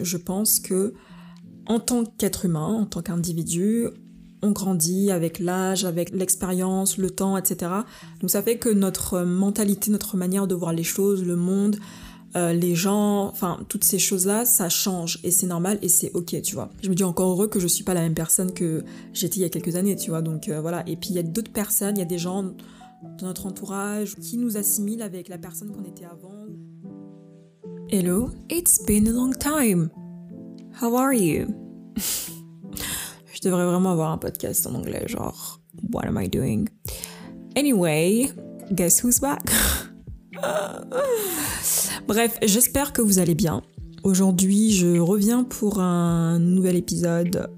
je pense que en tant qu'être humain, en tant qu'individu, on grandit avec l'âge, avec l'expérience, le temps, etc. Donc ça fait que notre mentalité, notre manière de voir les choses, le monde, euh, les gens, enfin toutes ces choses-là, ça change et c'est normal et c'est ok, tu vois. Je me dis encore heureux que je suis pas la même personne que j'étais il y a quelques années, tu vois. Donc euh, voilà. Et puis il y a d'autres personnes, il y a des gens dans notre entourage qui nous assimilent avec la personne qu'on était avant. Hello, it's been a long time. How are you? Je devrais vraiment avoir un podcast en anglais, genre What am I doing? Anyway, guess who's back? Bref, j'espère que vous allez bien. Aujourd'hui, je reviens pour un nouvel épisode.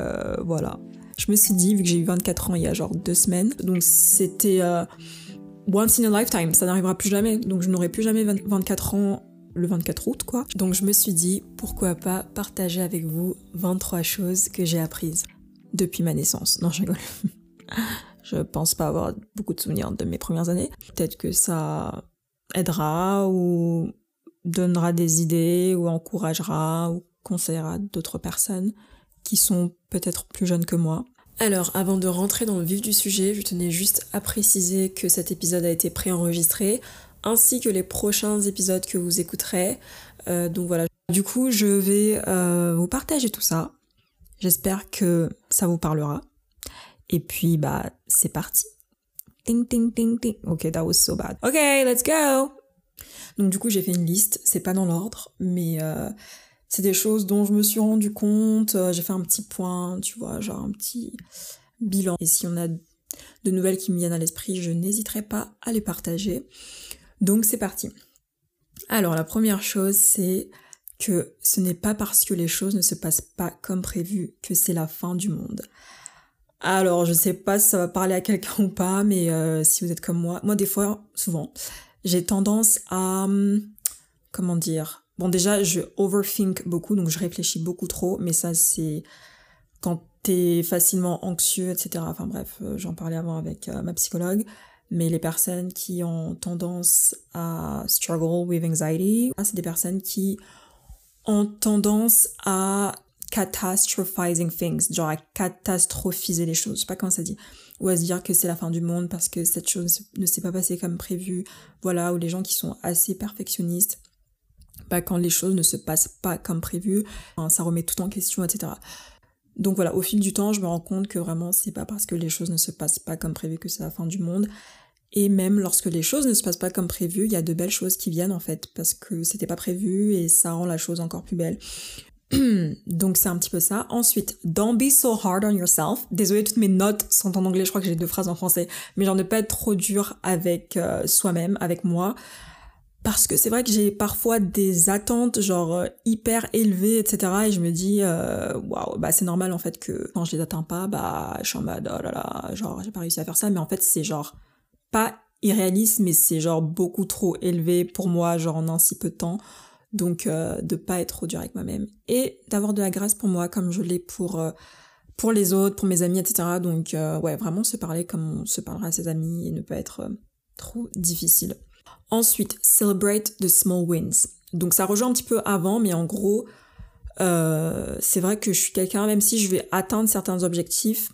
Euh, voilà. Je me suis dit, vu que j'ai eu 24 ans il y a genre deux semaines, donc c'était euh, once in a lifetime, ça n'arrivera plus jamais. Donc je n'aurai plus jamais 24 ans le 24 août, quoi. Donc je me suis dit, pourquoi pas partager avec vous 23 choses que j'ai apprises depuis ma naissance. Non, je rigole. je pense pas avoir beaucoup de souvenirs de mes premières années. Peut-être que ça aidera ou donnera des idées ou encouragera ou conseillera d'autres personnes qui sont peut-être plus jeunes que moi. Alors, avant de rentrer dans le vif du sujet, je tenais juste à préciser que cet épisode a été préenregistré, ainsi que les prochains épisodes que vous écouterez. Euh, donc voilà. Du coup, je vais euh, vous partager tout ça. J'espère que ça vous parlera. Et puis, bah, c'est parti. Ting, ting, ting, ting. Ok, that was so bad. Ok, let's go! Donc, du coup, j'ai fait une liste. C'est pas dans l'ordre, mais euh, c'est des choses dont je me suis rendu compte. J'ai fait un petit point, tu vois, genre un petit bilan. Et si on a de nouvelles qui me viennent à l'esprit, je n'hésiterai pas à les partager. Donc, c'est parti. Alors, la première chose, c'est que ce n'est pas parce que les choses ne se passent pas comme prévu que c'est la fin du monde. Alors, je sais pas si ça va parler à quelqu'un ou pas, mais euh, si vous êtes comme moi, moi des fois, souvent, j'ai tendance à, hum, comment dire, bon déjà, je overthink beaucoup, donc je réfléchis beaucoup trop, mais ça c'est quand t'es facilement anxieux, etc. Enfin bref, euh, j'en parlais avant avec euh, ma psychologue, mais les personnes qui ont tendance à struggle with anxiety, c'est des personnes qui ont tendance à catastrophizing things, genre à catastrophiser les choses, je sais pas comment ça dit, ou à se dire que c'est la fin du monde parce que cette chose ne s'est pas passée comme prévu, voilà, ou les gens qui sont assez perfectionnistes, bah quand les choses ne se passent pas comme prévu, ça remet tout en question, etc. Donc voilà, au fil du temps, je me rends compte que vraiment c'est pas parce que les choses ne se passent pas comme prévu que c'est la fin du monde. Et même lorsque les choses ne se passent pas comme prévu, il y a de belles choses qui viennent en fait, parce que c'était pas prévu et ça rend la chose encore plus belle. Donc c'est un petit peu ça. Ensuite, don't be so hard on yourself. Désolée, toutes mes notes sont en anglais, je crois que j'ai deux phrases en français, mais genre ne pas être trop dur avec euh, soi-même, avec moi. Parce que c'est vrai que j'ai parfois des attentes genre euh, hyper élevées, etc. Et je me dis, euh, waouh, bah c'est normal en fait que quand je les atteins pas, bah je suis en mode, oh là là, genre j'ai pas réussi à faire ça. Mais en fait c'est genre pas irréaliste, mais c'est genre beaucoup trop élevé pour moi, genre en un si peu de temps. Donc euh, de pas être trop dur avec moi-même et d'avoir de la grâce pour moi comme je l'ai pour pour les autres, pour mes amis, etc. Donc ouais, vraiment se parler comme on se parlera à ses amis et ne pas être trop difficile. Ensuite, celebrate the small wins. Donc ça rejoint un petit peu avant, mais en gros, c'est vrai que je suis quelqu'un, même si je vais atteindre certains objectifs,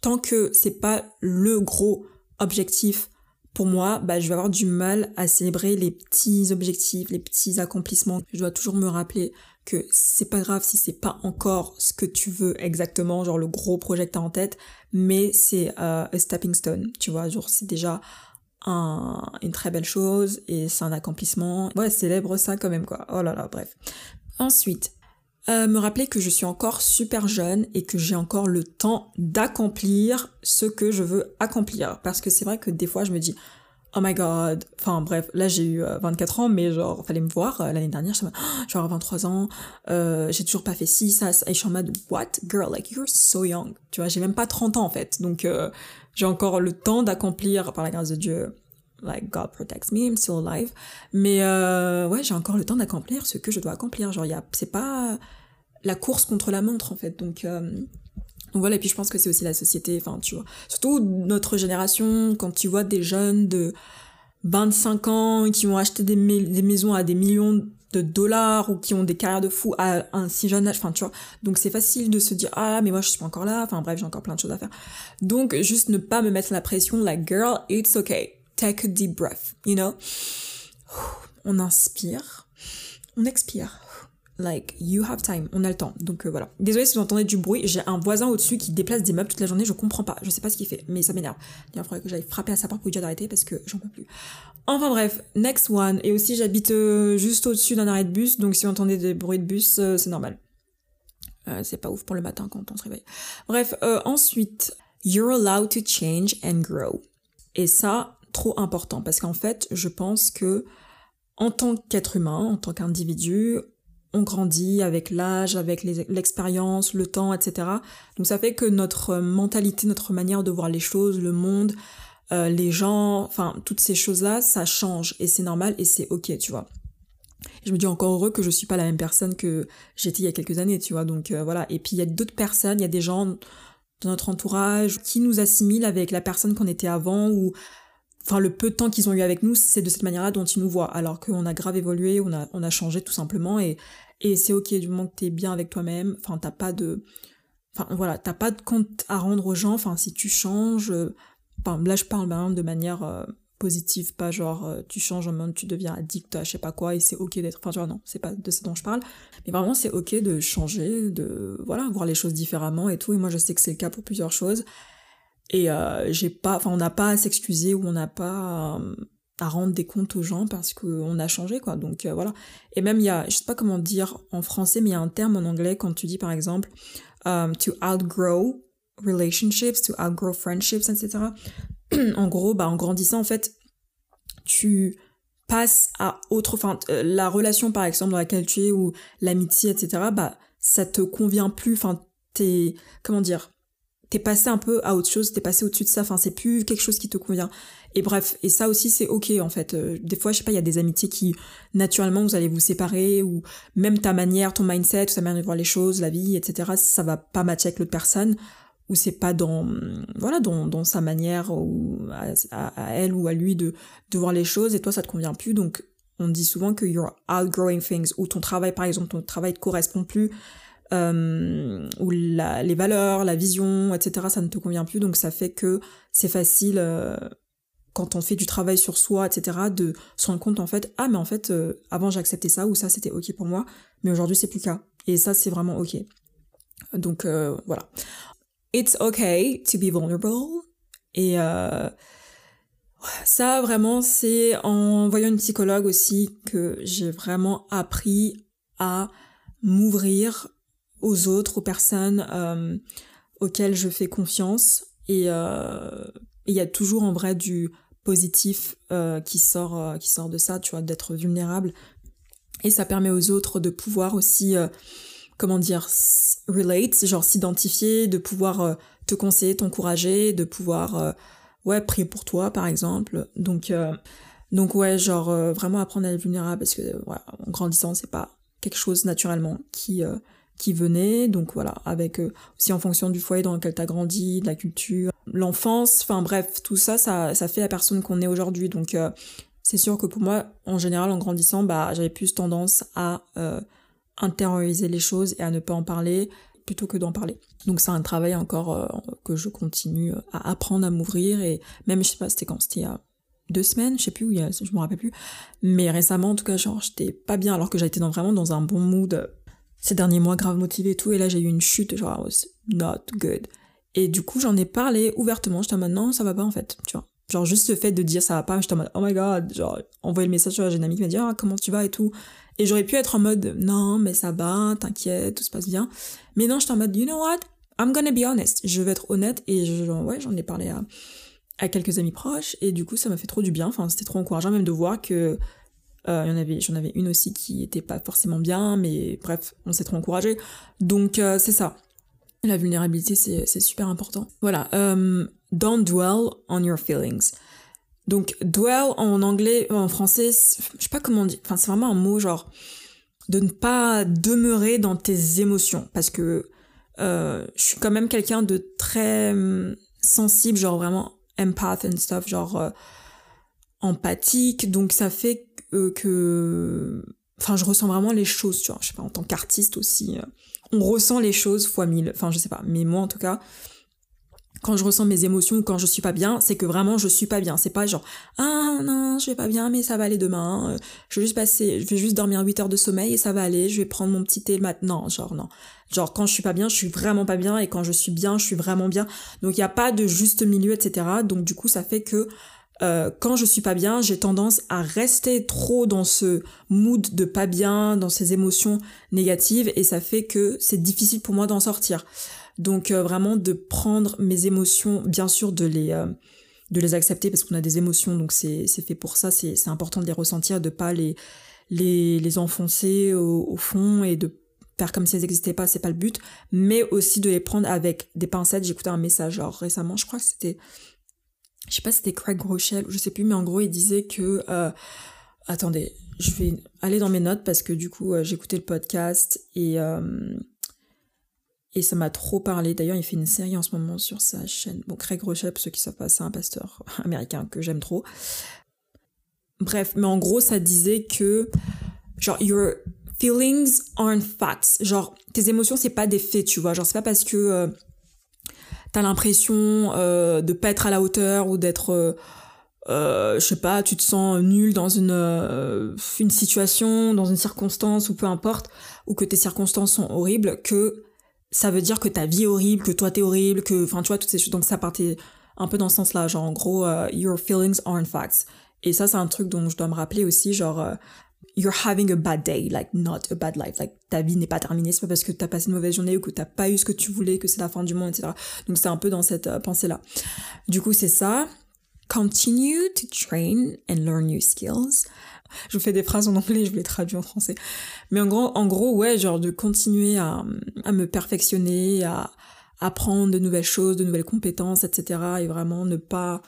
tant que c'est pas le gros objectif pour moi, bah, je vais avoir du mal à célébrer les petits objectifs, les petits accomplissements. Je dois toujours me rappeler que c'est pas grave si c'est pas encore ce que tu veux exactement, genre le gros projet que t'as en tête, mais c'est euh, un stepping stone, tu vois, genre c'est déjà un, une très belle chose et c'est un accomplissement. Ouais, célèbre ça quand même quoi. Oh là là, bref. Ensuite, euh, me rappeler que je suis encore super jeune et que j'ai encore le temps d'accomplir ce que je veux accomplir. Parce que c'est vrai que des fois je me dis, oh my god, enfin bref, là j'ai eu 24 euh, ans, mais genre, fallait me voir, euh, l'année dernière, je suis oh, 23 ans, j'ai toujours pas fait ci, ça, ça, et je suis en mode, what, girl, like, you're so young, tu vois, j'ai même pas 30 ans en fait, donc j'ai encore le temps d'accomplir, par la grâce de Dieu, like God protects me, I'm still alive. Mais euh, ouais, j'ai encore le temps d'accomplir ce que je dois accomplir. Genre, c'est pas la course contre la montre en fait. Donc, euh, donc voilà. Et puis je pense que c'est aussi la société. Enfin, surtout notre génération, quand tu vois des jeunes de 25 ans qui ont acheté des, des maisons à des millions de dollars ou qui ont des carrières de fou à un si jeune âge. Enfin, tu vois. Donc c'est facile de se dire ah mais moi je suis pas encore là. Enfin bref, j'ai encore plein de choses à faire. Donc juste ne pas me mettre la pression. Like girl, it's okay. Take a deep breath. You know. On inspire, on expire. Like, you have time, on a le temps. Donc euh, voilà. Désolé si vous entendez du bruit, j'ai un voisin au-dessus qui déplace des meubles toute la journée, je comprends pas, je sais pas ce qu'il fait, mais ça m'énerve. Il faudrait que j'aille frapper à sa porte pour lui d'arrêter parce que j'en peux plus. Enfin bref, next one. Et aussi j'habite euh, juste au-dessus d'un arrêt de bus, donc si vous entendez des bruits de bus, euh, c'est normal. c'est pas ouf pour le matin quand on se réveille. Bref, ensuite, you're allowed to change and grow. Et ça, trop important, parce qu'en fait, je pense que en tant qu'être humain, en tant qu'individu, on grandit avec l'âge, avec l'expérience, le temps, etc. Donc ça fait que notre mentalité, notre manière de voir les choses, le monde, euh, les gens, enfin toutes ces choses-là, ça change et c'est normal et c'est ok, tu vois. Je me dis encore heureux que je suis pas la même personne que j'étais il y a quelques années, tu vois. Donc euh, voilà. Et puis il y a d'autres personnes, il y a des gens dans notre entourage qui nous assimilent avec la personne qu'on était avant ou enfin le peu de temps qu'ils ont eu avec nous, c'est de cette manière-là dont ils nous voient, alors qu'on a grave évolué, on a, on a changé tout simplement, et, et c'est ok du moment que t'es bien avec toi-même, enfin t'as pas de, enfin voilà, t'as pas de compte à rendre aux gens, enfin si tu changes, euh, enfin là je parle ben, de manière euh, positive, pas genre euh, tu changes en mode tu deviens addict à je sais pas quoi et c'est ok d'être, enfin vois non, c'est pas de ce dont je parle, mais vraiment c'est ok de changer, de voilà voir les choses différemment et tout, et moi je sais que c'est le cas pour plusieurs choses. Et euh, j'ai pas, enfin on n'a pas à s'excuser ou on n'a pas à, rendre des comptes aux gens parce qu'on a changé quoi. Donc euh, voilà. Et même il y a, je sais pas comment dire en français, mais il y a un terme en anglais quand tu dis par exemple um, to outgrow relationships, to outgrow friendships, etc. en gros, bah en grandissant en fait, tu passes à autre, enfin euh, la relation par exemple dans laquelle tu es ou l'amitié, etc. Bah ça te convient plus, enfin t'es comment dire t'es passé un peu à autre chose, t'es passé au-dessus de ça, enfin c'est plus quelque chose qui te convient. Et bref, et ça aussi c'est ok en fait. Euh, des fois, je sais pas, il y a des amitiés qui naturellement vous allez vous séparer ou même ta manière, ton mindset, ta manière de voir les choses, la vie, etc. Ça va pas matcher avec l'autre personne ou c'est pas dans voilà dans, dans sa manière ou à, elle ou à lui de de voir les choses et toi ça te convient plus donc on dit souvent que you're outgrowing things ou ton travail par exemple ton travail te correspond plus euh, où la, les valeurs, la vision, etc., ça ne te convient plus. Donc ça fait que c'est facile, euh, quand on fait du travail sur soi, etc., de se rendre compte en fait, ah mais en fait, euh, avant j'acceptais ça, ou ça c'était ok pour moi, mais aujourd'hui c'est plus le cas. Et ça c'est vraiment ok. Donc euh, voilà. It's okay to be vulnerable. Et ça vraiment c'est en voyant une psychologue aussi que j'ai vraiment appris à m'ouvrir aux autres, aux personnes euh, auxquelles je fais confiance. Et euh, il y a toujours en vrai du positif euh, qui sort qui sort de ça, tu vois, d'être vulnérable. Et ça permet aux autres de pouvoir aussi, comment dire, relate, genre s'identifier, de pouvoir te conseiller, t'encourager, de pouvoir, ouais, prier pour toi, par exemple. Donc, donc ouais, genre vraiment apprendre à être vulnérable parce que, voilà, en grandissant, c'est pas quelque chose naturellement qui qui venaient, donc voilà, avec euh, aussi en fonction du foyer dans lequel tu as grandi, de la culture, l'enfance, enfin bref, tout ça, ça, ça fait la personne qu'on est aujourd'hui. Donc euh, c'est sûr que pour moi, en général, en grandissant, bah j'avais plus tendance à euh, intérioriser les choses et à ne pas en parler plutôt que d'en parler. Donc c'est un travail encore que je continue à apprendre à m'ouvrir. Et même je sais pas c'était quand? C'était il y a deux semaines, je sais plus où je me rappelle plus, mais récemment en tout cas genre j'étais pas bien alors que j'étais dans, vraiment dans un bon mood ces derniers mois grave motivé et tout, et là j'ai eu une chute, genre, was not good. Et du coup, j'en ai parlé ouvertement, j'étais en mode, non, ça va pas en fait, tu vois. Genre, juste le fait de dire ça va pas, j'étais en mode, oh my god, genre, envoyer le message sur amie qui m'a dit, ah, comment tu vas et tout. Et j'aurais pu être en mode, non, mais ça va, t'inquiète, tout se passe bien. Mais non, j'étais en mode, you know what, I'm gonna be honest. Je vais être honnête, et je, ouais, j'en ai parlé à, à quelques amis proches, et du coup, ça m'a fait trop du bien, enfin, c'était trop encourageant même de voir que euh, y j'en avais une aussi qui était pas forcément bien, mais bref, on s'est trop encouragé. Donc euh, c'est ça. La vulnérabilité, c'est super important. Voilà. Euh, don't dwell on your feelings. Donc dwell en anglais, en français, je sais pas comment dire. Enfin, c'est vraiment un mot genre de ne pas demeurer dans tes émotions, parce que euh, je suis quand même quelqu'un de très hum, sensible, genre vraiment empath and stuff, genre empathique. Donc ça fait que enfin, je ressens vraiment les choses, tu vois. Je sais pas, en tant qu'artiste aussi, euh, on ressent les choses fois mille. Enfin, je sais pas, mais moi en tout cas, quand je ressens mes émotions ou quand je suis pas bien, c'est que vraiment je suis pas bien. C'est pas genre ah non, je vais pas bien mais ça va aller demain. Euh, je vais juste passer, je vais juste dormir 8 heures de sommeil et ça va aller, je vais prendre mon petit thé maintenant, genre non. Genre quand je suis pas bien, je suis vraiment pas bien et quand je suis bien, je suis vraiment bien. Donc il y a pas de juste milieu etc. Donc du coup ça fait que euh, quand je suis pas bien, j'ai tendance à rester trop dans ce mood de pas bien, dans ces émotions négatives, et ça fait que c'est difficile pour moi d'en sortir. Donc euh, vraiment de prendre mes émotions, bien sûr de les euh, de les accepter parce qu'on a des émotions, donc c'est fait pour ça. C'est important de les ressentir, de pas les les les enfoncer au, au fond et de faire comme si elles n'existaient pas, c'est pas le but, mais aussi de les prendre avec des pincettes. Écouté un message genre récemment, je crois que c'était je sais pas si c'était Craig Rochelle, je sais plus, mais en gros il disait que euh, attendez, je vais aller dans mes notes parce que du coup j'ai écouté le podcast et et ça m'a trop parlé. D'ailleurs, il fait une série en ce moment sur sa chaîne. Bon, Craig Rochelle, pour ceux qui savent pas, c'est un pasteur américain que j'aime trop. Bref, mais en gros, ça disait que, genre, your feelings aren't facts. Genre, tes émotions, c'est pas des faits, tu vois. Genre, c'est pas parce que euh, l'impression euh, de pas être à la hauteur ou d'être, euh, euh je sais pas, tu te sens nul dans une, euh, une situation, dans une circonstance ou peu importe, ou que tes circonstances sont horribles, que ça veut dire que ta vie est horrible, que toi t'es horrible, que, enfin, tu vois, toutes ces choses. Donc ça partait un peu dans ce sens-là, genre, en gros, your feelings aren't facts. Et ça, c'est un truc dont je dois me rappeler aussi, genre, you're having a bad day, like, not a bad life. Like, ta vie n'est pas terminée, c'est pas parce que t'as passé une mauvaise journée ou que t'as pas eu ce que tu voulais, que c'est la fin du monde, etc. Donc c'est un peu dans cette uh, pensée-là. Du coup, c'est ça. Continue to train and learn new skills je fais des phrases en anglais, je les traduis en français. Mais en gros, en gros, ouais, genre de continuer à me perfectionner, à apprendre de nouvelles choses, de nouvelles compétences, etc. Et vraiment ne pas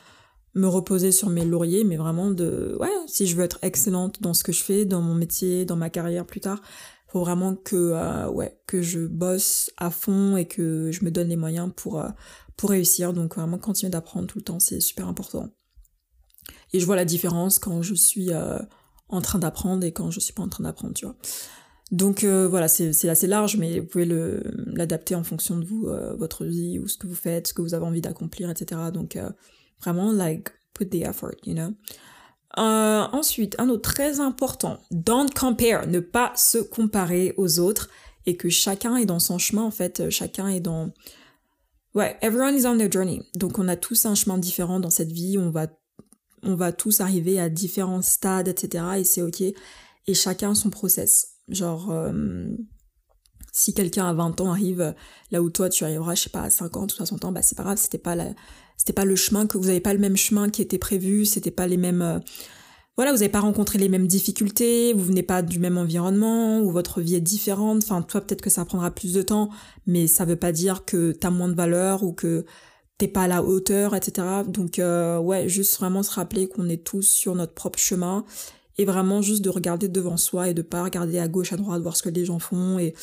me reposer sur mes lauriers, mais vraiment de, ouais, si je veux être excellente dans ce que je fais, dans mon métier, dans ma carrière plus tard, faut vraiment que, euh, ouais, que je bosse à fond et que je me donne les moyens pour, euh, pour réussir. Donc vraiment continuer d'apprendre tout le temps, c'est super important. Et je vois la différence quand je suis euh, en train d'apprendre et quand je suis pas en train d'apprendre, tu vois. Donc euh, voilà, c'est assez large, mais vous pouvez l'adapter en fonction de vous, euh, votre vie, ou ce que vous faites, ce que vous avez envie d'accomplir, etc. Donc euh, vraiment, like, put the effort, you know. ensuite, un autre très important, don't compare, ne pas se comparer aux autres, et que chacun est dans son chemin, en fait, chacun est dans... Ouais, everyone is on their journey. Donc on a tous un chemin différent dans cette vie, on va on va tous arriver à différents stades, etc. Et c'est ok. Et chacun son process. Genre, euh, si quelqu'un à 20 ans arrive là où toi tu arriveras, je sais pas, à 50 ou 60 ans, bah c'est pas grave, c'était pas la, c'était pas le chemin que vous avez pas le même chemin qui était prévu, c'était pas les mêmes, euh, voilà, vous avez pas rencontré les mêmes difficultés, vous venez pas du même environnement, ou votre vie est différente, enfin, toi peut-être que ça prendra plus de temps, mais ça veut pas dire que t'as moins de valeur ou que t'es pas à la hauteur, etc. Donc euh, ouais, juste vraiment se rappeler qu'on est tous sur notre propre chemin et vraiment juste de regarder devant soi et de pas regarder à gauche, à droite, voir ce que les gens font et,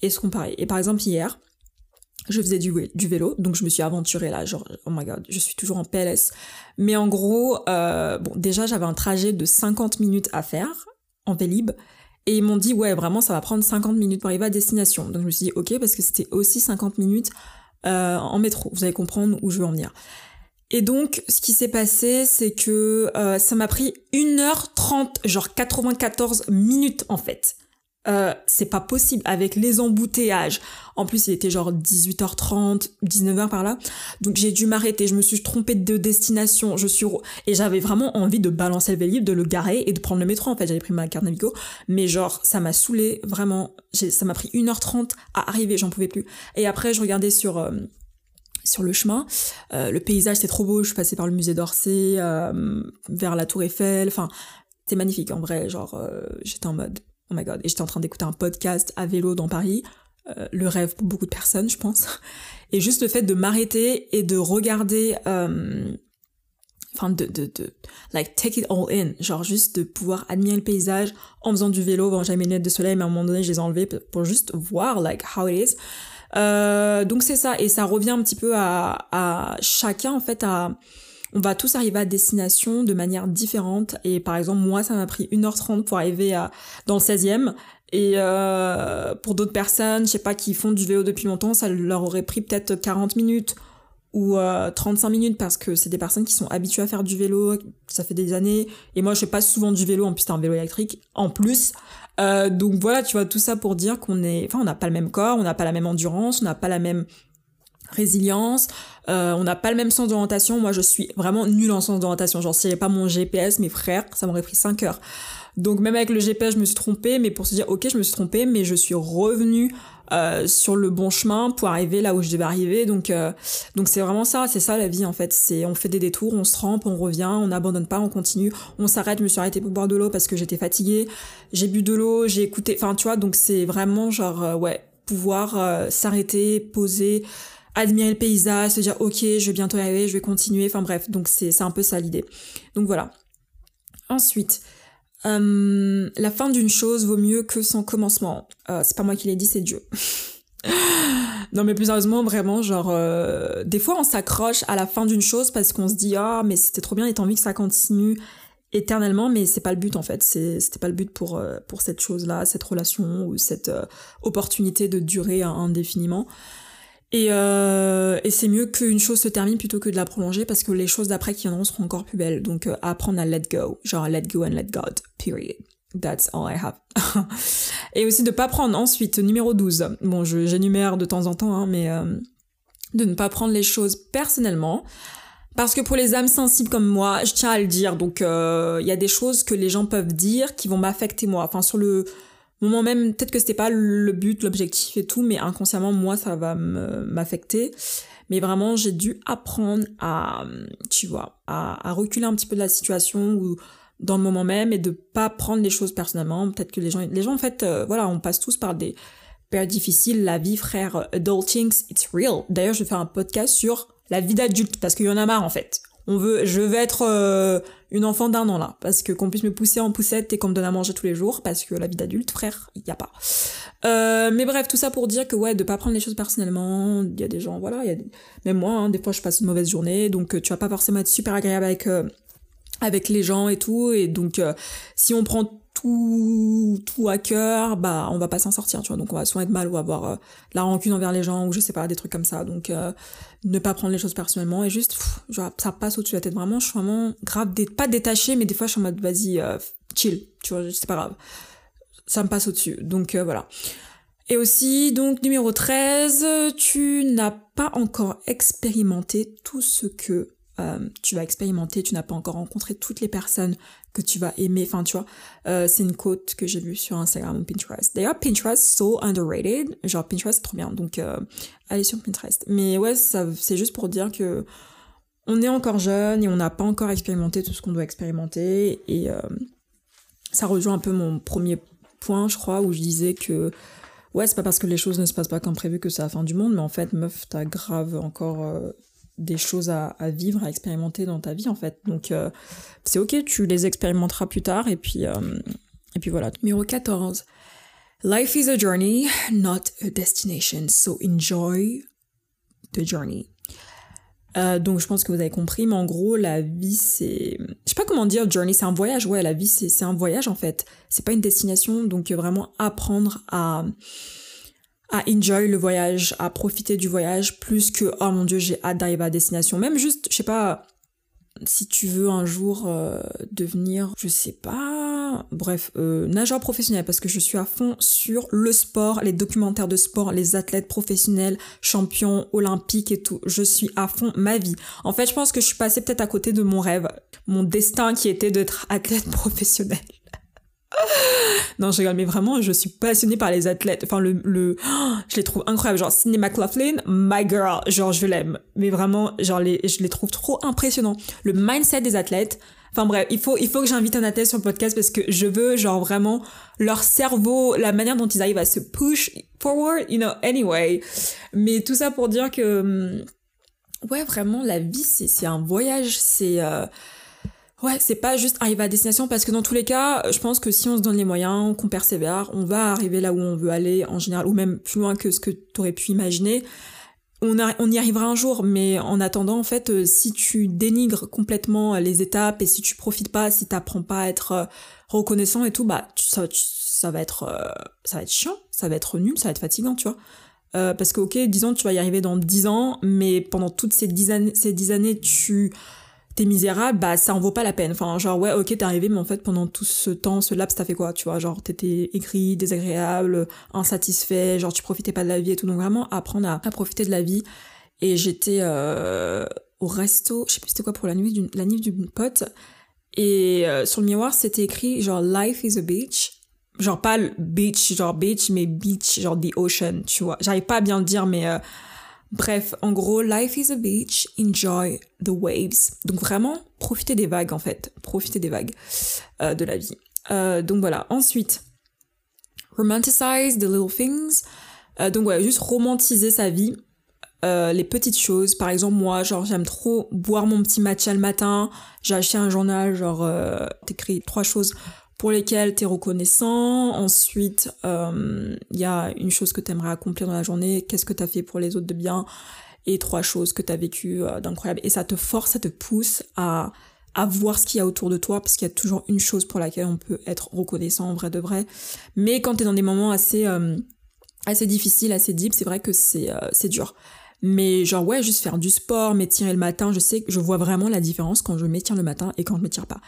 et se comparer. Et par exemple hier, je faisais du, du vélo, donc je me suis aventurée là, genre, oh my god, je suis toujours en PLS. Mais en gros, euh, bon, déjà j'avais un trajet de 50 minutes à faire en Vélib, et ils m'ont dit, ouais, vraiment, ça va prendre 50 minutes pour arriver à destination. Donc je me suis dit, ok, parce que c'était aussi 50 minutes euh, en métro. Vous allez comprendre où je veux en venir. Et donc, ce qui s'est passé, c'est que euh, ça m'a pris 1h30, genre 94 minutes en fait. Euh, c'est pas possible avec les embouteillages. En plus, il était genre 18h30, 19h par là. Donc j'ai dû m'arrêter. Je me suis trompée de destination. Je suis et j'avais vraiment envie de balancer le Vélib, de le garer et de prendre le métro. En fait, j'avais pris ma carte Navigo, mais genre ça m'a saoulé vraiment. Ça m'a pris 1h30 à arriver. J'en pouvais plus. Et après, je regardais sur euh, sur le chemin. Euh, le paysage c'était trop beau. Je suis passée par le musée d'Orsay, euh, vers la Tour Eiffel. Enfin, c'était magnifique en vrai. Genre, j'étais en mode Oh my god. Et j'étais en train d'écouter un podcast à vélo dans Paris. Euh, le rêve pour beaucoup de personnes, je pense. Et juste le fait de m'arrêter et de regarder, euh, enfin de, de, de, like take it all in, genre juste de pouvoir admirer le paysage en faisant du vélo. Bon, j'avais mes lunettes de soleil, mais à un moment donné, je les ai enlevées pour juste voir like how it is. Euh, donc c'est ça, et ça revient un petit peu à, à chacun en fait à on va tous arriver à destination de manière différente. Et par exemple, moi, ça m'a pris 1h30 pour arriver à, dans le 16e. Et euh, pour d'autres personnes, je sais pas, qui font du vélo depuis longtemps, ça leur aurait pris peut-être 40 minutes ou 35 euh, minutes parce que c'est des personnes qui sont habituées à faire du vélo, ça fait des années. Et moi, je fais pas souvent du vélo, en plus c'est un vélo électrique, en plus. Euh, donc voilà, tu vois, tout ça pour dire qu'on est, enfin, on n'a pas le même corps, on n'a pas la même endurance, on n'a pas la même résilience, euh, on n'a pas le même sens d'orientation. Moi, je suis vraiment nulle en sens d'orientation. Genre, si j'avais pas mon GPS, mes frères, ça m'aurait pris 5 heures. Donc même avec le GPS, je me suis trompée, mais pour se dire, ok, je me suis trompée, mais je suis revenue euh, sur le bon chemin pour arriver là où je devais arriver. Donc euh, donc c'est vraiment ça, c'est ça la vie en fait. C'est on fait des détours, on se trempe, on revient, on n'abandonne pas, on continue, on s'arrête. Je me suis arrêtée pour boire de l'eau parce que j'étais fatiguée. J'ai bu de l'eau, j'ai écouté. Enfin tu vois, donc c'est vraiment genre euh, ouais pouvoir s'arrêter, poser admirer le paysage, se dire ok, je vais bientôt y arriver, je vais continuer. Enfin bref, donc c'est un peu ça l'idée. Donc voilà. Ensuite, euh, la fin d'une chose vaut mieux que son commencement. Euh, c'est pas moi qui l'ai dit, c'est Dieu. non mais plus sérieusement, vraiment, genre, euh, des fois on s'accroche à la fin d'une chose parce qu'on se dit ah mais c'était trop bien et t'as envie que ça continue éternellement, mais c'est pas le but en fait. C'était pas le but pour pour cette chose-là, cette relation ou cette opportunité de durer indéfiniment. Et, euh, et c'est mieux qu'une chose se termine plutôt que de la prolonger parce que les choses d'après qui viendront seront encore plus belles. Donc euh, apprendre à let go, genre let go and let God, period. That's all I have. et aussi de pas prendre ensuite, numéro 12. Bon, j'énumère de temps en temps, hein, mais euh, de ne pas prendre les choses personnellement. Parce que pour les âmes sensibles comme moi, je tiens à le dire, donc euh, il y a des choses que les gens peuvent dire qui vont m'affecter moi. Enfin, sur le moment même, peut-être que c'était pas le but, l'objectif et tout, mais inconsciemment, moi, ça va m'affecter. Mais vraiment, j'ai dû apprendre à, tu vois, à, reculer un petit peu de la situation ou dans le moment même et de pas prendre les choses personnellement. Peut-être que les gens, les gens, en fait, euh, voilà, on passe tous par des périodes difficiles. La vie, frère, adulting, it's real. D'ailleurs, je vais faire un podcast sur la vie d'adulte parce qu'il y en a marre, en fait on veut, je veux être euh, une enfant d'un an là, parce que qu'on puisse me pousser en poussette et qu'on me donne à manger tous les jours, parce que la vie d'adulte, frère, il y a pas. Euh, mais bref, tout ça pour dire que ouais, de pas prendre les choses personnellement. Il y a des gens, voilà, il y a même moi, hein, des fois je passe une mauvaise journée, donc euh, tu vas pas forcément être super agréable avec avec les gens et tout, et donc si on prend tout tout à cœur, bah on va pas s'en sortir, tu vois. Donc on va soit être mal ou avoir euh, la rancune envers les gens ou je sais pas des trucs comme ça. Donc euh, ne pas prendre les choses personnellement et juste genre ça passe au-dessus de la tête vraiment. Je suis vraiment grave pas détachée mais des fois je suis en mode vas-y euh, chill, tu vois, c'est pas grave. Ça me passe au-dessus. Donc voilà. Et aussi, donc, numéro 13, tu n'as pas encore expérimenté tout ce que euh, tu vas expérimenter, tu n'as pas encore rencontré toutes les personnes que tu vas aimer. Enfin, tu vois, euh, c'est une quote que j'ai vue sur Instagram ou Pinterest. D'ailleurs, Pinterest, so underrated. Genre, Pinterest, c'est trop bien. Donc, euh, allez sur Pinterest. Mais ouais, ça, c'est juste pour dire que on est encore jeune et on n'a pas encore expérimenté tout ce qu'on doit expérimenter. Et ça rejoint un peu mon premier point, je crois, où je disais que ouais, c'est pas parce que les choses ne se passent pas comme prévu que c'est la fin du monde, mais en fait, meuf, t'as grave encore des choses à, vivre, à expérimenter dans ta vie en fait. Donc euh, c'est ok, tu les expérimenteras plus tard et puis, euh, et puis voilà. Numéro 14. Life is a journey, not a destination, so enjoy the journey. Euh, donc je pense que vous avez compris, mais en gros la vie c'est, je sais pas comment dire journey, c'est un voyage. Ouais, la vie c'est un voyage en fait. C'est pas une destination, donc vraiment apprendre à à enjoy le voyage, à profiter du voyage plus que oh mon dieu j'ai hâte d'arriver à destination. Même juste, je sais pas, si tu veux un jour euh, devenir, je sais pas, bref, euh, nageur professionnel parce que je suis à fond sur le sport, les documentaires de sport, les athlètes professionnels, champions olympiques et tout. Je suis à fond ma vie. En fait, je pense que je suis passée peut-être à côté de mon rêve, mon destin qui était d'être athlète professionnel. non, je rigole, mais vraiment, je suis passionnée par les athlètes. Enfin, le, le, je les trouve incroyables. Genre, Cindy McLaughlin, my girl. Genre, je l'aime. Mais vraiment, genre, les, je les trouve trop impressionnants. Le mindset des athlètes. Enfin bref, il faut, il faut que j'invite un athlète sur le podcast parce que je veux, genre, vraiment, leur cerveau, la manière dont ils arrivent à se push forward, you know, anyway. Mais tout ça pour dire que, hum, ouais, vraiment, la vie, c'est, c'est un voyage. C'est, euh, Ouais, c'est pas juste arriver à destination parce que dans tous les cas, je pense que si on se donne les moyens, qu'on persévère, on va arriver là où on veut aller en général, ou même plus loin que ce que tu aurais pu imaginer. on, y arrivera un jour, mais en attendant, en fait, euh, si tu dénigres complètement les étapes et si tu profites pas, si t'apprends pas à être euh, reconnaissant et tout, bah ça, ça va être euh, ça va être chiant, ça va être nul, ça va être fatigant, tu vois. parce que ok, disons tu vas y arriver dans 10 ans, mais pendant toutes ces 10 années, ces 10 années, tu t'es misérable, bah ça en vaut pas la peine. Enfin, genre ouais, ok, t'es arrivé, mais en fait pendant tout ce temps, ce laps, t'as fait quoi, tu vois? Genre t'étais écrit, désagréable, insatisfait, genre tu profitais pas de la vie et tout. Donc vraiment apprendre à, profiter de la vie. Et j'étais euh, au resto, je sais plus c'était quoi pour la nuit d'une la nuit d'une pote. Et euh, sur le miroir, c'était écrit genre Life is a beach. Genre pas le beach, genre beach, mais beach, genre the ocean, tu vois? J'arrive pas à bien le dire, mais euh, Bref, en gros, life is a beach, enjoy the waves. Donc vraiment, profitez des vagues en fait, profitez des vagues euh, de la vie. Euh, donc voilà. Ensuite, romanticize the little things. Euh, donc ouais, juste romantiser sa vie, les petites choses. Par exemple, moi, genre j'aime trop boire mon petit matcha le matin. J'ai acheté un journal, genre t'écris trois choses pour lesquels tu es reconnaissant. Ensuite, il euh, y a une chose que tu aimerais accomplir dans la journée, qu'est-ce que tu as fait pour les autres de bien, et trois choses que tu as vécues euh, d'incroyable. Et ça te force, ça te pousse à, à voir ce qu'il y a autour de toi, parce qu'il y a toujours une chose pour laquelle on peut être reconnaissant en vrai de vrai. Mais quand tu es dans des moments assez, euh, assez difficiles, assez deep, c'est vrai que c'est c'est dur. Mais genre ouais, juste faire du sport, m'étirer le matin, je sais que je vois vraiment la différence quand je m'étire le matin et quand je m'étire pas.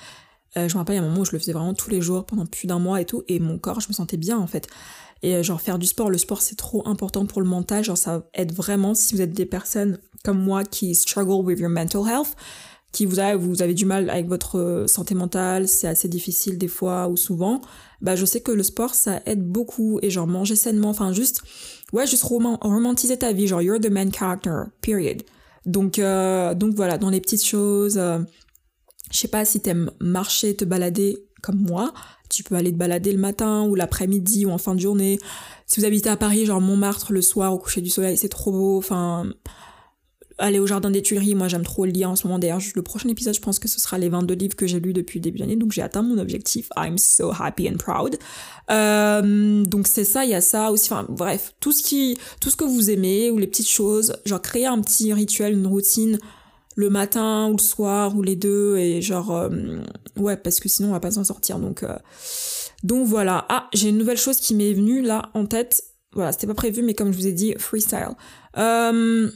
Euh, je me rappelle, il y a un moment où je le faisais vraiment tous les jours pendant plus d'un mois et tout, et mon corps, je me sentais bien en fait. Et euh, genre faire du sport, le sport c'est trop important pour le mental, genre ça aide vraiment si vous êtes des personnes comme moi qui struggle with your mental health, qui vous avez, vous avez du mal avec votre euh, santé mentale, c'est assez difficile des fois ou souvent, bah je sais que le sport ça aide beaucoup et genre manger sainement, enfin juste, ouais juste romantiser ta vie, genre you're the main character, period. Donc, donc voilà, dans les petites choses, je sais pas si t'aimes marcher, te balader comme moi. Tu peux aller te balader le matin ou l'après-midi ou en fin de journée. Si vous habitez à Paris, genre Montmartre le soir au coucher du soleil, c'est trop beau. Enfin, aller au jardin des Tuileries, moi j'aime trop le lire en ce moment. D'ailleurs, le prochain épisode, je pense que ce sera les 22 livres que j'ai lus depuis le début de l'année. Donc j'ai atteint mon objectif. I'm so happy and proud. Euh, donc c'est ça, il y a ça aussi. Enfin bref, tout ce qui, tout ce que vous aimez ou les petites choses, genre créer un petit rituel, une routine le matin ou le soir ou les deux et genre euh, ouais parce que sinon on va pas s'en sortir. Donc euh, donc voilà. Ah j'ai une nouvelle chose qui m'est venue là en tête. Voilà c'était pas prévu mais comme je vous ai dit freestyle. Euh,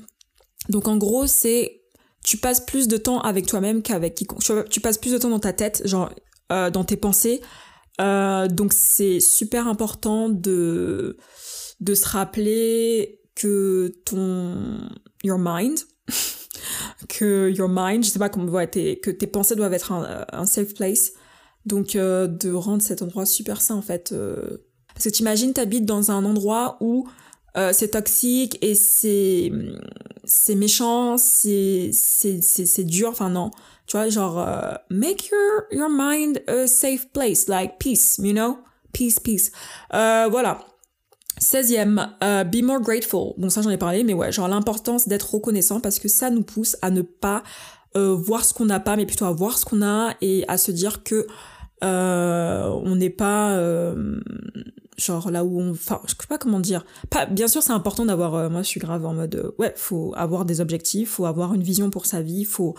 donc en gros c'est tu passes plus de temps avec toi-même qu'avec quiconque tu passes plus de temps dans ta tête genre dans tes pensées. Donc c'est super important de de se rappeler que ton your mind que your mind, je sais pas comment, ouais, tes, que tes pensées doivent être un, safe place. Donc euh, de rendre cet endroit super sain en fait. Euh. Parce que t'imagines, t'habites dans un endroit où euh, c'est toxique et c'est c'est méchant, c'est c'est c'est dur. Enfin non, tu vois genre make your your mind a safe place, like peace, you know, peace, peace. voilà. 16e, euh, be more grateful. Bon, ça j'en ai parlé, mais ouais, genre l'importance d'être reconnaissant parce que ça nous pousse à ne pas euh, voir ce qu'on n'a pas, mais plutôt à voir ce qu'on a et à se dire que euh, on n'est pas genre là où on, enfin, je sais pas comment dire. Pas, bien sûr, c'est important d'avoir. moi, je suis grave en mode, ouais, faut avoir des objectifs, faut avoir une vision pour sa vie, faut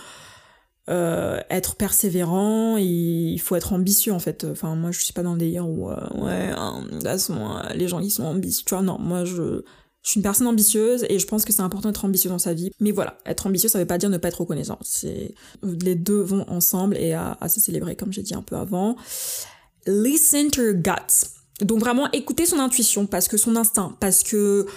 euh, être persévérant il faut être ambitieux en fait enfin moi je suis pas dans le délire où euh, ouais hein, euh, les gens ils sont ambitieux tu vois non moi je je suis une personne ambitieuse et je pense que c'est important d'être ambitieux dans sa vie. Mais voilà, être ambitieux, ça veut pas dire ne pas être reconnaissant. C'est les deux vont ensemble et à, à se célébrer, comme j'ai dit un peu avant. Listen to your guts. Donc vraiment écouter son intuition parce que son instinct, parce que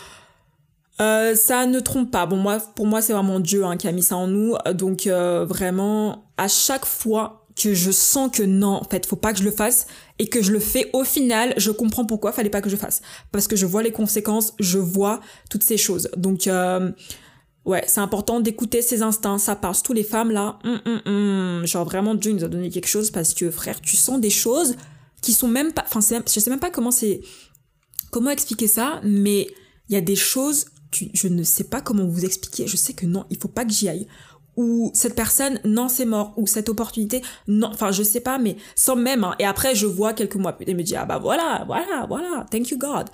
euh, ça ne trompe pas. Bon, moi, pour moi, c'est vraiment Dieu hein, qui a mis ça en nous. Donc, euh, vraiment, à chaque fois que je sens que non, en fait, faut pas que je le fasse et que je le fais, au final, je comprends pourquoi fallait pas que je fasse. Parce que je vois les conséquences, je vois toutes ces choses. Donc, euh, ouais, c'est important d'écouter ses instincts. Ça passe. Tous les femmes là, hum, hum, hum. genre vraiment Dieu nous a donné quelque chose parce que frère, tu sens des choses qui sont même pas. Enfin, je sais même pas comment c'est, comment expliquer ça, mais il y a des choses je ne sais pas comment vous expliquer, je sais que non, il faut pas que j'y aille. Ou cette personne, non, c'est mort. Ou cette opportunité, non, enfin, je sais pas, mais sans même. Hein. Et après, je vois quelques mois plus tard, me dit, ah bah voilà, voilà, voilà, thank you God.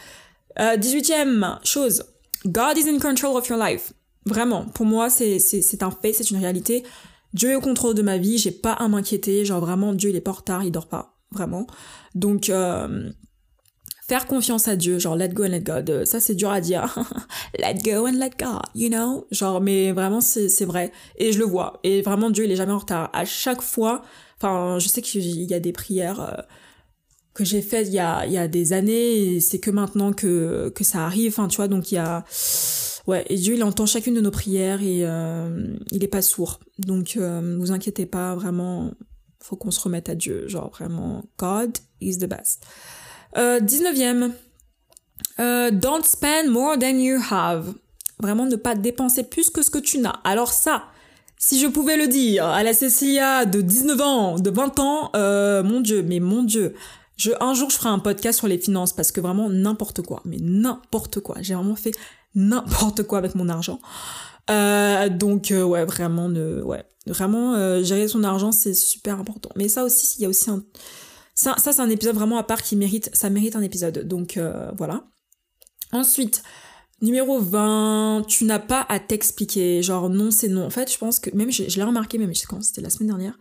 Euh, 18e chose, God is in control of your life. Vraiment, pour moi, c'est un fait, c'est une réalité. Dieu est au contrôle de ma vie, j'ai pas à m'inquiéter. Genre vraiment, Dieu, il est pas en retard, il dort pas. Vraiment. Donc, euh, faire confiance à Dieu, genre let go and let God. Ça, c'est dur à dire. let go and let God, you know? Genre, mais vraiment, c'est vrai. Et je le vois. Et vraiment, Dieu, il est jamais en retard. À chaque fois, enfin, je sais qu'il y a des prières euh, que j'ai faites il y a, il y a des années et c'est que maintenant que, que ça arrive. Enfin, tu vois, donc il y a Ouais, et Dieu, il entend chacune de nos prières et euh, il est pas sourd. Donc, euh, vous inquiétez pas, vraiment, faut qu'on se remette à Dieu. Genre, vraiment, God is the best. Euh, 19e. Euh, don't spend more than you have. Vraiment, ne pas dépenser plus que ce que tu n'as. Alors ça, si je pouvais le dire à la Cécilia de 19 ans, de 20 ans, euh, mon Dieu, mais mon Dieu. Je, un jour, je ferai un podcast sur les finances parce que vraiment n'importe quoi, mais n'importe quoi. J'ai vraiment fait n'importe quoi avec mon argent. Euh, donc ouais, vraiment, ne, ouais, vraiment gérer son argent, c'est super important. Mais ça aussi, il y a aussi un, ça, c'est un épisode vraiment à part qui mérite, ça mérite un épisode. Donc voilà. Ensuite, numéro 20, tu n'as pas à t'expliquer. Genre non, c'est non. En fait, je pense que même je, l'ai remarqué, même je sais quand, c'était la semaine dernière.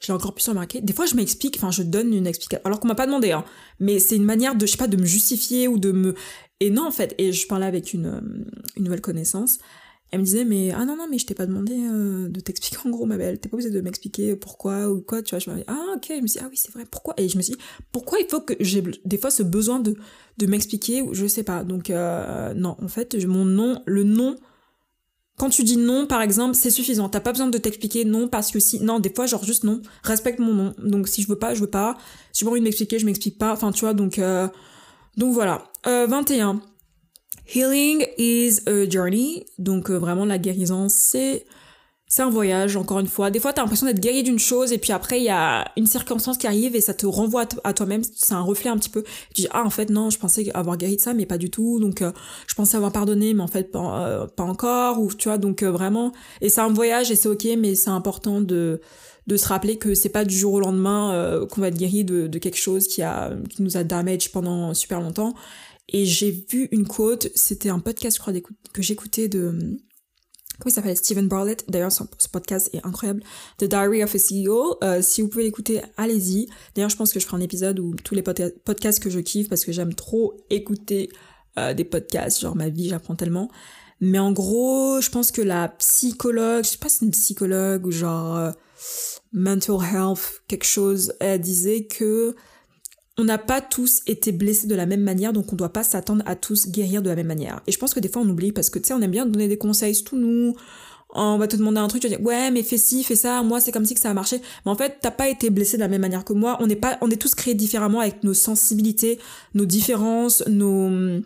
Je l'ai encore plus remarqué. Des fois, je m'explique, enfin, je donne une explication. Alors qu'on m'a pas demandé, hein. Mais c'est une manière de, je sais pas, de me justifier ou de me et non, en fait, et je parlais avec une, euh, une nouvelle connaissance, elle me disait, mais ah non, non, mais je t'ai pas demandé euh, de t'expliquer en gros, ma belle, t'es pas obligée de m'expliquer pourquoi ou quoi, tu vois. Je me dis, ah ok, je me dis, ah oui, c'est vrai, pourquoi? Et je me suis dit, pourquoi il faut que j'ai des fois ce besoin de, de m'expliquer, ou je sais pas. Donc, euh, non, en fait, mon nom, le nom, quand tu dis non, par exemple, c'est suffisant. T'as pas besoin de t'expliquer non parce que si, non, des fois, genre juste non, respecte mon nom. Donc, si je veux pas, je veux pas. Si j'ai envie de m'expliquer, je m'explique pas. Enfin, tu vois, donc, euh, donc voilà. 21. Euh, Healing is a journey. Donc euh, vraiment la guérison, c'est c'est un voyage, encore une fois. Des fois, t'as l'impression d'être guéri d'une chose, et puis après, il y a une circonstance qui arrive, et ça te renvoie à toi-même. C'est un reflet un petit peu. Tu dis, ah, en fait, non, je pensais avoir guéri de ça, mais pas du tout. Donc, euh, je pensais avoir pardonné, mais en fait, pas, pas encore. Ou, tu vois, donc vraiment... Et c'est un voyage, et c'est ok, mais c'est important de de se rappeler que c'est pas du jour au lendemain qu'on va être guéri de, de quelque chose qui a qui nous a damage pendant super longtemps et j'ai vu une quote, c'était un podcast, je crois, que j'écoutais de... Comment il s'appelle Stephen Bartlett. D'ailleurs, ce podcast est incroyable. The Diary of a CEO. Euh, si vous pouvez l'écouter, allez-y. D'ailleurs, je pense que je ferai un épisode où tous les podcasts que je kiffe, parce que j'aime trop écouter euh, des podcasts. Genre, ma vie, j'apprends tellement. Mais en gros, je pense que la psychologue, je sais pas si c'est une psychologue ou genre euh, mental health, quelque chose, elle disait que on n'a pas tous été blessés de la même manière, donc on doit pas s'attendre à tous guérir de la même manière. Et je pense que des fois on oublie parce que tu sais, on aime bien donner des conseils, tout nous. On va te demander un truc, tu vas dire ouais mais fais ci, fais ça, moi c'est comme si que ça a marché. Mais en fait t'as pas été blessé de la même manière que moi. On n'est pas, on est tous créés différemment avec nos sensibilités, nos différences, nos,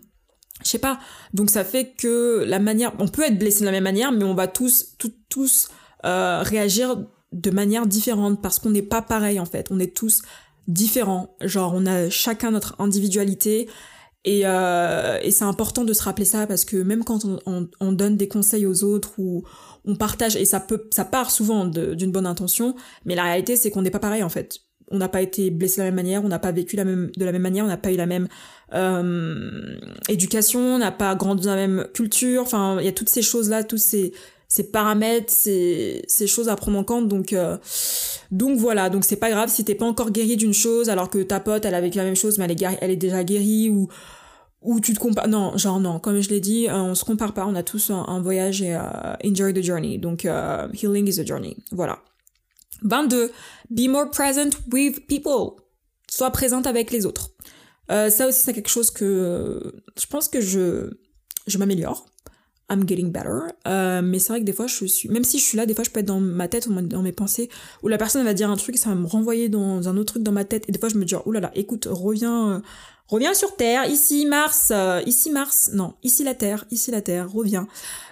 je sais pas. Donc ça fait que la manière, on peut être blessé de la même manière, mais on va tous, tous euh, réagir de manière différente parce qu'on n'est pas pareil en fait. On est tous différents. Genre, on a chacun notre individualité. Et, euh, et c'est important de se rappeler ça parce que même quand on, on, donne des conseils aux autres ou on partage, et ça peut, ça part souvent d'une bonne intention, mais la réalité c'est qu'on n'est pas pareil en fait. On n'a pas été blessé de la même manière, on n'a pas vécu la même, de la même manière, on n'a pas eu la même euh, éducation, on n'a pas grandi dans la même culture. Enfin, il y a toutes ces choses là, tous ces ces paramètres, ces, ces choses à prendre en compte. Donc, euh, donc voilà, donc c'est pas grave si t'es pas encore guéri d'une chose alors que ta pote elle a vécu la même chose mais elle est, elle est déjà guérie ou ou tu te compares. Non, genre non, comme je l'ai dit, euh, on se compare pas, on a tous un, voyage et euh, enjoy the journey. Donc healing is a journey. Voilà. 22. Be more present with people. Sois présente avec les autres. ça aussi c'est quelque chose que je pense que je je m'améliore I'm getting better. Euh, mais c'est vrai que des fois, je suis, même si je suis là, des fois, je peux être dans ma tête ou dans mes pensées, où la personne va dire un truc, ça va me renvoyer dans un autre truc dans ma tête, et des fois, je me dis, oh là là, écoute, reviens, euh, reviens sur Terre, ici Mars, euh, ici Mars, non, ici la Terre, ici la Terre, reviens.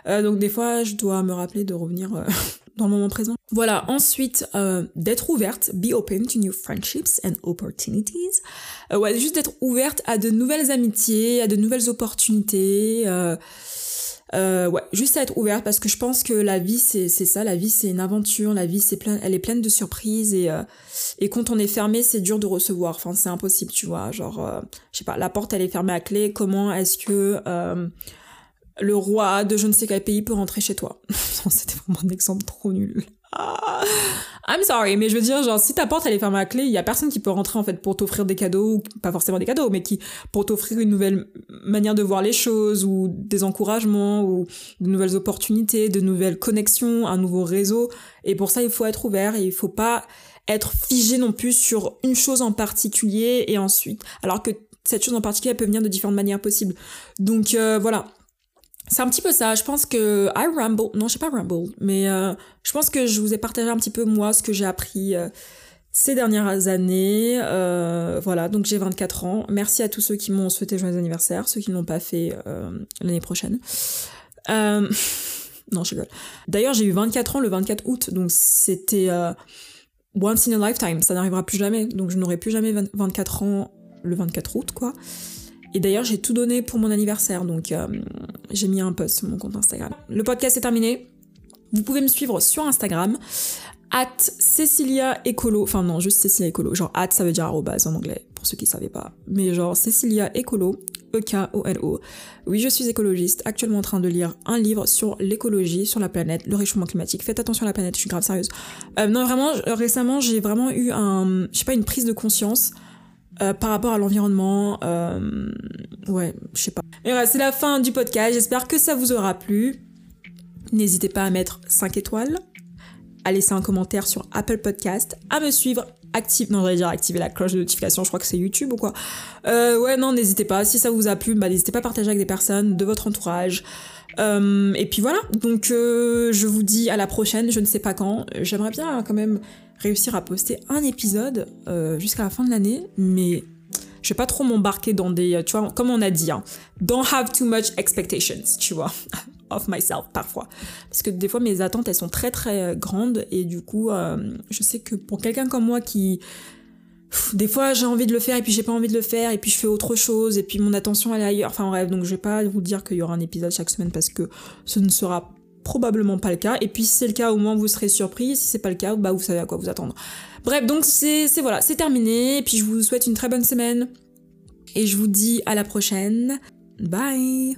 donc des fois, je dois me rappeler de revenir dans le moment présent. Voilà, ensuite, d'être ouverte, be open to new friendships and opportunities. ouais, juste d'être ouverte à de nouvelles amitiés, à de nouvelles opportunités. Euh, ouais, juste à être ouverte parce que je pense que la vie c'est c'est ça, la vie c'est une aventure, la vie c'est plein, elle est pleine de surprises et euh, et quand on est fermé c'est dur de recevoir, enfin c'est impossible tu vois, genre euh, je sais pas, la porte elle est fermée à clé, comment est-ce que le roi de je ne sais quel pays peut rentrer chez toi? C'était vraiment un exemple trop nul. Ah, I'm sorry, mais je veux dire, genre, si ta porte elle est fermée à clé, il y a personne qui peut rentrer en fait pour t'offrir des cadeaux, pas forcément des cadeaux, mais qui pour t'offrir une nouvelle manière de voir les choses, ou des encouragements, ou de nouvelles opportunités, de nouvelles connexions, un nouveau réseau. Et pour ça, il faut être ouvert et il faut pas être figé non plus sur une chose en particulier et ensuite, alors que cette chose en particulier elle peut venir de différentes manières possibles. Donc euh, voilà, c'est un petit peu ça. Je pense que I ramble. Non, je sais pas ramble, mais euh, je pense que je vous ai partagé un petit peu moi ce que j'ai appris euh, ces dernières années. Euh, voilà, donc j'ai 24 ans. Merci à tous ceux qui m'ont souhaité joyeux anniversaire, ceux qui ne l'ont pas fait l'année prochaine. non, je rigole. D'ailleurs, j'ai eu 24 ans le 24 août, donc c'était once in a lifetime. Ça n'arrivera plus jamais. Donc je n'aurai plus jamais 24 ans le 24 août, quoi. Et d'ailleurs, j'ai tout donné pour mon anniversaire, donc euh, j'ai mis un post sur mon compte Instagram. Le podcast est terminé. Vous pouvez me suivre sur Instagram, at Cecilia Ecolo, enfin non, juste Cecilia Ecolo, genre at ça veut dire arrobase en anglais, pour ceux qui ne savaient pas, mais genre Cecilia Ecolo, E-K-O-L-O. Oui, je suis écologiste, actuellement en train de lire un livre sur l'écologie, sur la planète, le réchauffement climatique. Faites attention à la planète, je suis grave sérieuse. Euh, non, vraiment, récemment, j'ai vraiment eu un, je sais pas, une prise de conscience euh, par rapport à l'environnement. Euh, ouais, je sais pas. Et voilà, c'est la fin du podcast. J'espère que ça vous aura plu. N'hésitez pas à mettre 5 étoiles, à laisser un commentaire sur Apple Podcast, à me suivre. Active, non, j'allais dire activer la cloche de notification, je crois que c'est YouTube ou quoi. Euh, ouais, non, n'hésitez pas. Si ça vous a plu, bah, n'hésitez pas à partager avec des personnes de votre entourage. Et puis voilà, donc je vous dis à la prochaine, je ne sais pas quand. J'aimerais bien quand même réussir à poster un épisode euh, jusqu'à la fin de l'année, mais je vais pas trop m'embarquer dans des, tu vois, comme on a dit, hein, don't have too much expectations, tu vois, of myself parfois. Parce que des fois mes attentes elles sont très très grandes et du coup, je sais que pour quelqu'un comme moi qui des fois j'ai envie de le faire et puis j'ai pas envie de le faire et puis je fais autre chose et puis mon attention elle est ailleurs. Enfin bref, donc je vais pas vous dire qu'il y aura un épisode chaque semaine parce que ce ne sera probablement pas le cas. Et puis si c'est le cas, au moins vous serez surpris. Si c'est pas le cas, bah vous savez à quoi vous attendre. Bref, donc c'est voilà, c'est terminé. Et puis je vous souhaite une très bonne semaine et je vous dis à la prochaine. Bye.